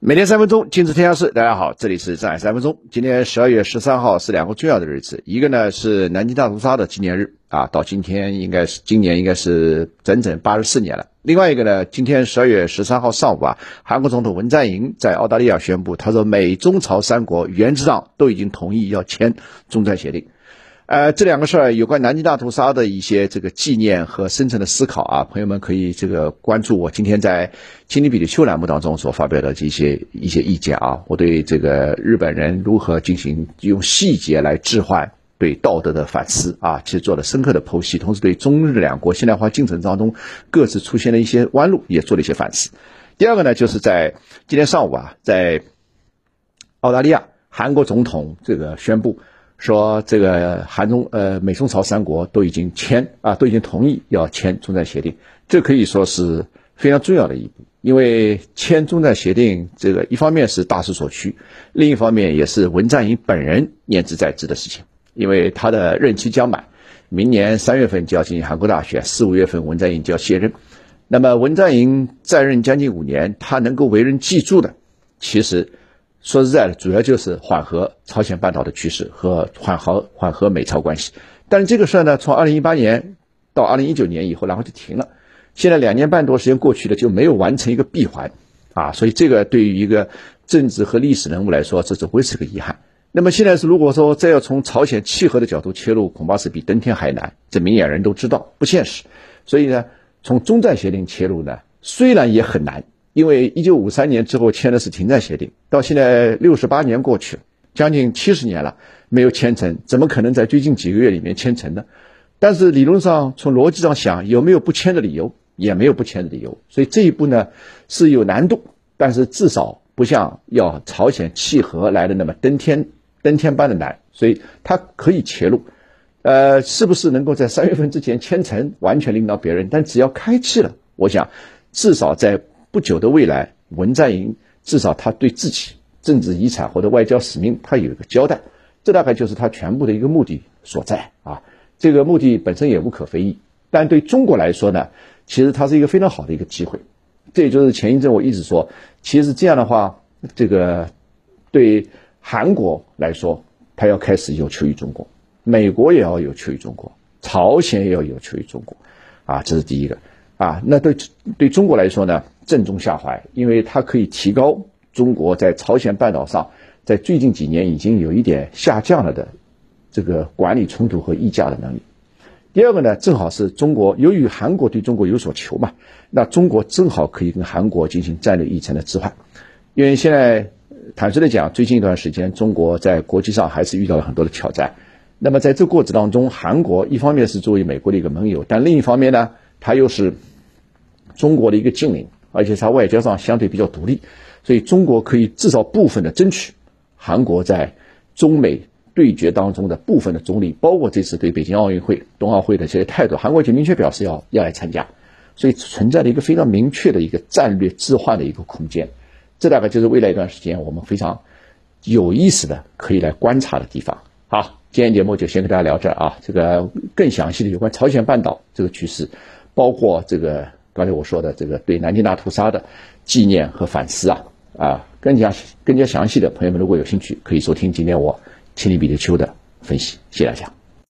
每天三分钟，今日天下事。大家好，这里是上海三分钟。今天十二月十三号是两个重要的日子，一个呢是南京大屠杀的纪念日啊，到今天应该是今年应该是整整八十四年了。另外一个呢，今天十二月十三号上午啊，韩国总统文在寅在澳大利亚宣布，他说美中朝三国原则上都已经同意要签中战协定。呃，这两个事儿有关南京大屠杀的一些这个纪念和深层的思考啊，朋友们可以这个关注我今天在《青年比的秋》栏目当中所发表的这些一些意见啊。我对这个日本人如何进行用细节来置换对道德的反思啊，其实做了深刻的剖析，同时对中日两国现代化进程当中各自出现的一些弯路也做了一些反思。第二个呢，就是在今天上午啊，在澳大利亚，韩国总统这个宣布。说这个韩中呃美中朝三国都已经签啊都已经同意要签中战协定，这可以说是非常重要的一步，因为签中战协定这个一方面是大势所趋，另一方面也是文在寅本人念之在兹的事情，因为他的任期将满，明年三月份就要进行韩国大选，四五月份文在寅就要卸任，那么文在寅在任将近五年，他能够为人记住的，其实。说实在的，主要就是缓和朝鲜半岛的趋势和缓和缓和美朝关系。但是这个事儿呢，从二零一八年到二零一九年以后，然后就停了。现在两年半多时间过去了，就没有完成一个闭环啊。所以这个对于一个政治和历史人物来说，这只会是个遗憾。那么现在是如果说再要从朝鲜契合的角度切入，恐怕是比登天还难。这明眼人都知道不现实。所以呢，从中战协定切入呢，虽然也很难。因为一九五三年之后签的是停战协定，到现在六十八年过去了，将近七十年了，没有签成，怎么可能在最近几个月里面签成呢？但是理论上，从逻辑上想，有没有不签的理由？也没有不签的理由。所以这一步呢是有难度，但是至少不像要朝鲜契合来的那么登天登天般的难，所以它可以切入。呃，是不是能够在三月份之前签成，完全领导别人。但只要开气了，我想至少在。不久的未来，文在寅至少他对自己政治遗产或者外交使命，他有一个交代，这大概就是他全部的一个目的所在啊。这个目的本身也无可非议，但对中国来说呢，其实它是一个非常好的一个机会。这也就是前一阵我一直说，其实这样的话，这个对韩国来说，他要开始有求于中国，美国也要有求于中国，朝鲜也要有求于中国，啊，这是第一个。啊，那对对中国来说呢，正中下怀，因为它可以提高中国在朝鲜半岛上，在最近几年已经有一点下降了的这个管理冲突和议价的能力。第二个呢，正好是中国，由于韩国对中国有所求嘛，那中国正好可以跟韩国进行战略议程的置换。因为现在坦率的讲，最近一段时间，中国在国际上还是遇到了很多的挑战。那么在这过程当中，韩国一方面是作为美国的一个盟友，但另一方面呢，它又是。中国的一个近邻，而且它外交上相对比较独立，所以中国可以至少部分的争取韩国在中美对决当中的部分的中立，包括这次对北京奥运会、冬奥会的这些态度，韩国已经明确表示要要来参加，所以存在的一个非常明确的一个战略置换的一个空间，这大概就是未来一段时间我们非常有意思的可以来观察的地方。好，今天节目就先跟大家聊这啊，这个更详细的有关朝鲜半岛这个局势，包括这个。刚才我说的这个对南京大屠杀的纪念和反思啊啊，更加更加详细的朋友们如果有兴趣，可以收听今天我亲历彼得丘的分析。谢谢大家。